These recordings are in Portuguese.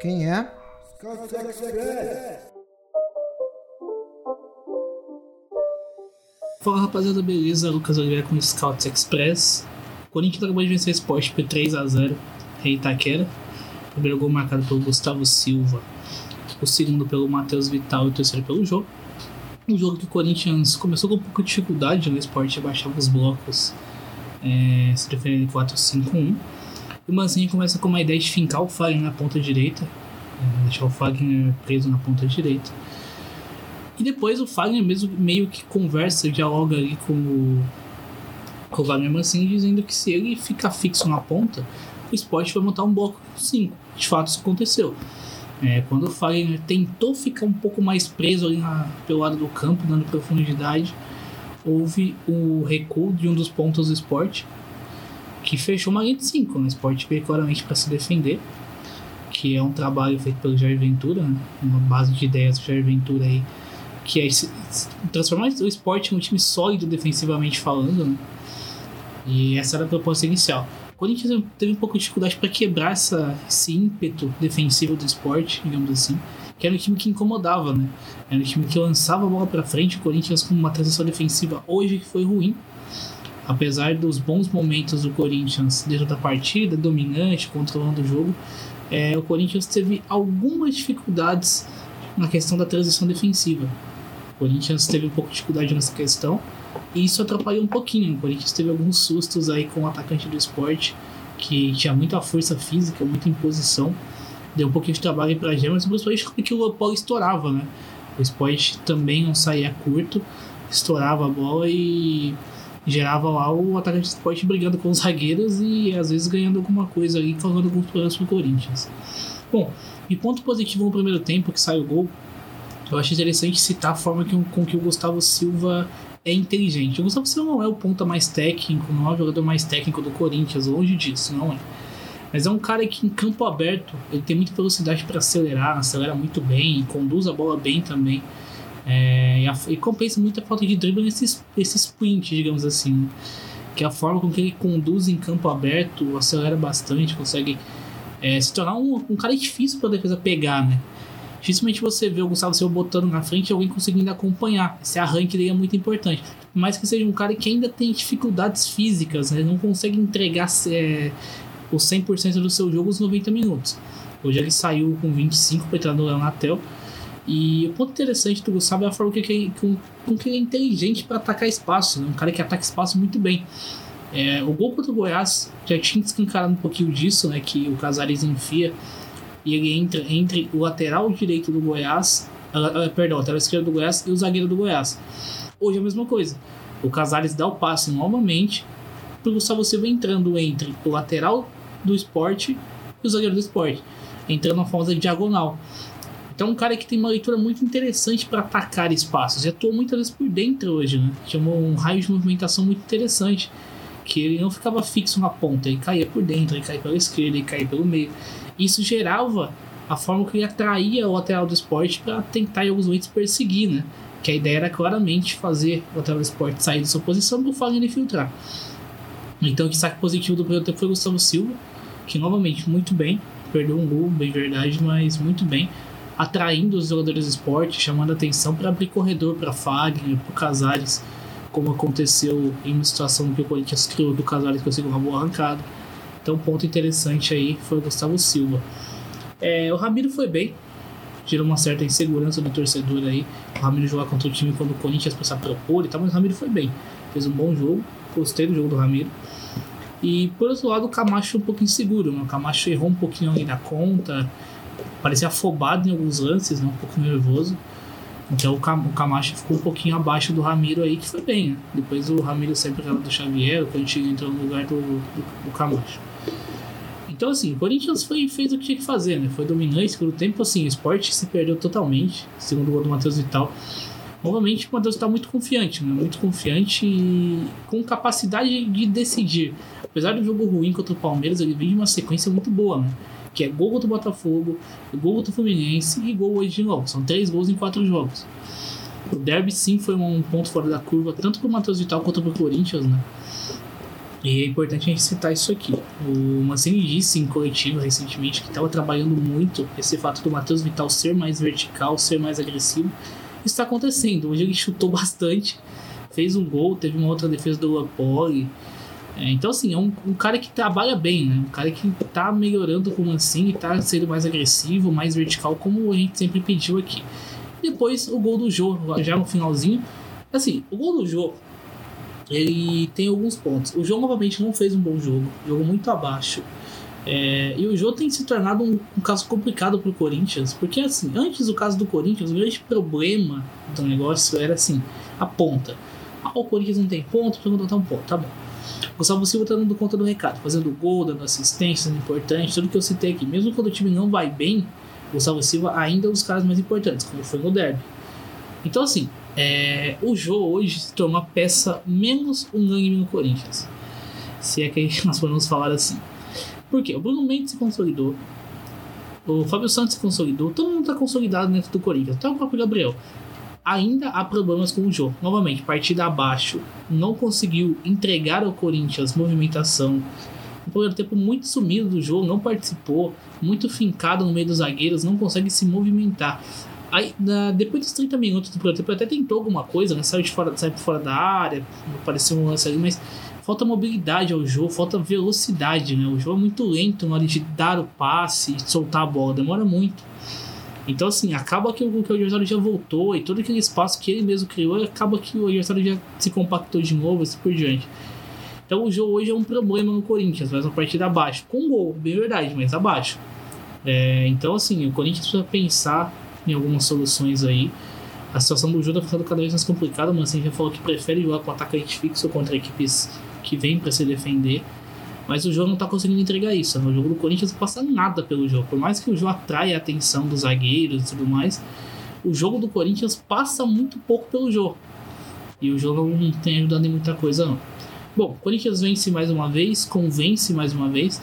Quem é? Fala rapaziada, beleza? Lucas Oliveira com o Scouts Express. O Corinthians acabou de vencer o Sport por 3x0 em Itaquera. O primeiro gol marcado pelo Gustavo Silva, o segundo pelo Matheus Vital e o terceiro pelo jogo. Um jogo que o Corinthians começou com um pouco de dificuldade no esporte, baixava os blocos, é, se defendendo em 4-5-1. E o Manzinho começa com uma ideia de fincar o Fagner na ponta direita, é, deixar o Fagner preso na ponta direita. E depois o Fagner mesmo meio que conversa, dialoga ali com o, com o Wagner Mancini, dizendo que se ele ficar fixo na ponta, o esporte vai montar um bloco 5. De fato, isso aconteceu. É, quando o Fagner tentou ficar um pouco mais preso ali na, pelo lado do campo, dando profundidade, houve o recuo de um dos pontos do esporte, que fechou uma linha de 5. O esporte veio claramente para se defender, que é um trabalho feito pelo Jair Ventura, né? uma base de ideias do Jair Ventura aí, que é transformar o esporte em um time sólido defensivamente falando, né? E essa era a proposta inicial. O Corinthians teve um pouco de dificuldade para quebrar essa, esse ímpeto defensivo do esporte, digamos assim, que era um time que incomodava, né? Era um time que lançava a bola para frente, o Corinthians com uma transição defensiva hoje que foi ruim. Apesar dos bons momentos do Corinthians dentro da partida, dominante, controlando o jogo, é, o Corinthians teve algumas dificuldades na questão da transição defensiva. O Corinthians teve um pouco de dificuldade nessa questão e isso atrapalhou um pouquinho. O Corinthians teve alguns sustos aí com o atacante do esporte, que tinha muita força física, muita imposição. Deu um pouquinho de trabalho para a Gêmeos, principalmente porque o Lopol estourava, né? O esporte também não saía curto, estourava a bola e gerava lá o atacante do esporte brigando com os zagueiros e às vezes ganhando alguma coisa ali, causando alguns problemas pro Corinthians. Bom, e ponto positivo no primeiro tempo que sai o gol, eu acho interessante citar a forma que, com que o Gustavo Silva é inteligente. O Gustavo Silva não é o ponta mais técnico, não é o jogador mais técnico do Corinthians, longe disso, não é. Mas é um cara que em campo aberto ele tem muita velocidade para acelerar, acelera muito bem, conduz a bola bem também. É, e, a- e compensa muito a falta de drible nesse, nesse sprint, digamos assim. né? Que é a forma com que ele conduz em campo aberto, acelera bastante, consegue é, se tornar um, um cara difícil para a defesa pegar, né? Dificilmente você vê o Gustavo Silva botando na frente e alguém conseguindo acompanhar. Esse arranque dele é muito importante. Por mais que seja um cara que ainda tem dificuldades físicas, né? ele não consegue entregar é, o 100% do seu jogo os 90 minutos. Hoje ele saiu com 25 para entrar no Leonatel. E o ponto interessante do Gustavo é a forma que ele, com, com que ele é inteligente para atacar espaço. Né? Um cara que ataca espaço muito bem. É, o gol contra o Goiás já tinha escancarado um pouquinho disso, né? Que o Casares enfia e ele entra entre o lateral direito do Goiás, ah, ah, perdão, o lateral esquerdo do Goiás e o zagueiro do Goiás. Hoje é a mesma coisa. O Casares dá o passe novamente pro Gustavo Silva entrando entre o lateral do esporte e o zagueiro do esporte, entrando na famosa diagonal. Então, um cara que tem uma leitura muito interessante para atacar espaços. E atuou muitas vezes por dentro hoje, né? Tinha um raio de movimentação muito interessante. Que ele não ficava fixo na ponta, ele caía por dentro, ele caía pela esquerda, ele caía pelo meio. Isso gerava a forma que ele atraía o lateral do esporte para tentar em alguns momentos perseguir, né? Que a ideia era claramente fazer o lateral do esporte sair da sua posição para o Fagner infiltrar. Então, o destaque positivo do primeiro tempo foi o Gustavo Silva, que novamente muito bem, perdeu um gol, bem verdade, mas muito bem, atraindo os jogadores do esporte, chamando atenção para abrir corredor para Fagner, para Casares, como aconteceu em uma situação que o Corinthians criou, que o Casares conseguiu uma boa arrancada. Então, ponto interessante aí foi o Gustavo Silva. É, o Ramiro foi bem, gerou uma certa insegurança no torcedor aí. O Ramiro jogar contra o time quando o Corinthians precisava propor e tal, mas o Ramiro foi bem. Fez um bom jogo, gostei do jogo do Ramiro. E por outro lado, o Camacho um pouco inseguro, né? O Camacho errou um pouquinho ali na conta, parecia afobado em alguns lances, né? um pouco nervoso. Então o Cam- o Camacho ficou um pouquinho abaixo do Ramiro aí, que foi bem, né? Depois o Ramiro sempre era do Xavier, o Cantinho entrou no lugar do, do, do Camacho. Então, assim, o Corinthians foi, fez o que tinha que fazer, né? Foi dominante, segundo tempo, assim, o esporte se perdeu totalmente, segundo o gol do Matheus Vital. Novamente, o Matheus está muito confiante, né? Muito confiante e com capacidade de decidir. Apesar do jogo ruim contra o Palmeiras, ele vem de uma sequência muito boa, né? Que é gol contra o Botafogo, gol contra o Fluminense e gol hoje de novo. São três gols em quatro jogos. O derby sim foi um ponto fora da curva, tanto para o Matheus Vital quanto para o Corinthians, né? E é importante a gente citar isso aqui. O Mancini disse em coletiva recentemente que estava trabalhando muito esse fato do Matheus Vital ser mais vertical, ser mais agressivo. Isso está acontecendo. Hoje ele chutou bastante, fez um gol, teve uma outra defesa do Lapoli. É, então, assim, é um, um, cara que trabalha bem, né? Um cara que tá melhorando com o Mancini, tá sendo mais agressivo, mais vertical, como a gente sempre pediu aqui. Depois, o gol do Jô, já no finalzinho. Assim, o gol do Jô, ele tem alguns pontos. O jogo novamente não fez um bom jogo, jogo muito abaixo. É, e o jogo tem se tornado um, um caso complicado para o Corinthians, porque assim, antes do caso do Corinthians, o grande problema do negócio era assim, a ponta. Ah, o Corinthians não tem ponto, precisa contratar um ponto, tá bom. O Gustavo Silva tá dando conta do recado, fazendo gol, dando assistência, sendo importante, tudo que eu citei aqui. Mesmo quando o time não vai bem, o Gustavo Silva ainda é um dos caras mais importantes, como foi no derby. Então assim, é, o jogo hoje se tornou peça menos unânime no Corinthians. Se é que nós podemos falar assim. Por quê? O Bruno Mendes se consolidou. O Fábio Santos se consolidou. Todo mundo está consolidado dentro do Corinthians. Até o próprio Gabriel. Ainda há problemas com o jogo. Novamente, partida abaixo. Não conseguiu entregar ao Corinthians movimentação. Um primeiro tempo muito sumido do jogo, não participou. Muito fincado no meio dos zagueiros, não consegue se movimentar. Aí, na, depois dos 30 minutos do primeiro tempo, até tentou alguma coisa, né? Saiu de fora, saiu fora da área, apareceu um lance ali, mas falta mobilidade ao jogo, falta velocidade, né? O jogo é muito lento na hora de dar o passe e soltar a bola, demora muito. Então, assim, acaba que o, que o adversário já voltou e todo aquele espaço que ele mesmo criou, acaba que o adversário já se compactou de novo e assim por diante. Então, o jogo hoje é um problema no Corinthians, mas uma partida abaixo. Com gol, bem verdade, mas abaixo. É, então, assim, o Corinthians precisa pensar em algumas soluções aí. A situação do Júlio está ficando cada vez mais complicada, mas assim, já falou que prefere jogar com atacante fixo contra equipes que vêm para se defender. Mas o jogo não está conseguindo entregar isso. No jogo do Corinthians não passa nada pelo jogo. Por mais que o jogo atraia a atenção dos zagueiros e tudo mais, o jogo do Corinthians passa muito pouco pelo jogo. E o jogo não tem ajudado em muita coisa, não. Bom, o Corinthians vence mais uma vez, convence mais uma vez.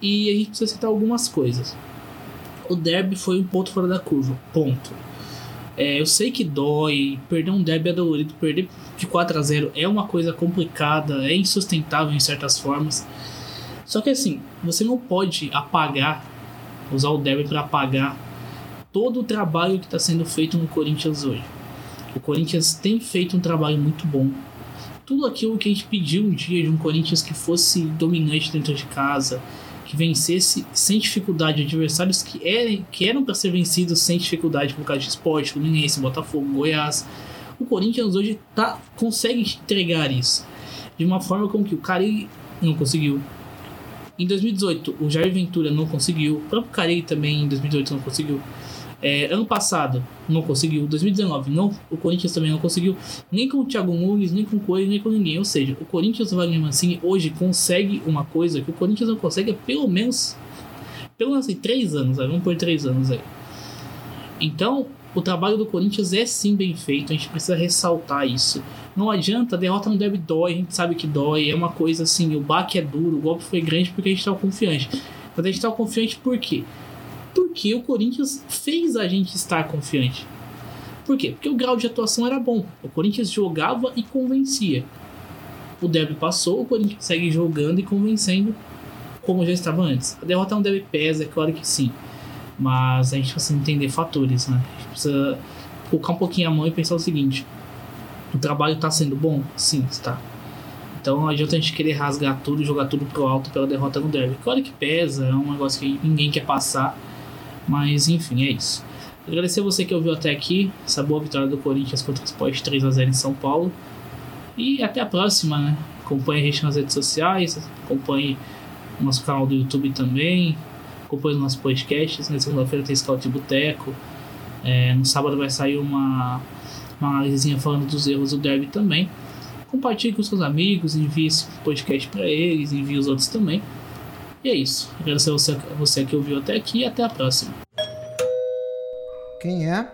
E a gente precisa citar algumas coisas o derby foi um ponto fora da curva. Ponto. É, eu sei que dói, perder um derby é dolorido, perder de 4 a 0 é uma coisa complicada, é insustentável em certas formas. Só que assim, você não pode apagar, usar o derby para apagar todo o trabalho que está sendo feito no Corinthians hoje. O Corinthians tem feito um trabalho muito bom. Tudo aquilo que a gente pediu um dia de um Corinthians que fosse dominante dentro de casa, que vencesse sem dificuldade adversários que, eram, que eram para ser vencidos sem dificuldade, por causa de esporte, Fluminense, Botafogo, Goiás. O Corinthians hoje tá, consegue entregar isso de uma forma como que o Cari não conseguiu. Em 2018, o Jair Ventura não conseguiu, o próprio Cari também em 2018 não conseguiu. É, ano passado não conseguiu, 2019 não, o Corinthians também não conseguiu, nem com o Thiago Nunes, nem com o Coelho, nem com ninguém. Ou seja, o Corinthians do Wagner Mancini hoje consegue uma coisa que o Corinthians não consegue há pelo menos, pelo menos assim, três anos, vamos por três anos aí. Então, o trabalho do Corinthians é sim bem feito, a gente precisa ressaltar isso. Não adianta, a derrota não deve dói, a gente sabe que dói, é uma coisa assim, o baque é duro, o golpe foi grande porque a gente estava confiante. Mas a gente estava confiante por quê? Porque o Corinthians fez a gente estar confiante. Por quê? Porque o grau de atuação era bom. O Corinthians jogava e convencia. O derby passou, o Corinthians segue jogando e convencendo como já estava antes. A derrota não deve pesa, é claro que sim. Mas a gente precisa entender fatores, né? A gente precisa colocar um pouquinho a mão e pensar o seguinte: o trabalho está sendo bom? Sim, está. Então não adianta a gente querer rasgar tudo e jogar tudo pro alto pela derrota no derby. Claro que pesa, é um negócio que ninguém quer passar. Mas enfim, é isso. Agradecer você que ouviu até aqui. Essa boa vitória do Corinthians contra o Sport 3x0 em São Paulo. E até a próxima, né? Acompanhe a gente nas redes sociais, acompanhe o nosso canal do YouTube também, acompanhe os nossos podcasts. Na segunda-feira tem Scout Boteco. É, no sábado vai sair uma, uma análisezinha falando dos erros do derby também. Compartilhe com seus amigos, envie esse podcast para eles, envie os outros também. E é isso. Agradecer a você, a você que ouviu até aqui e até a próxima. Quem é?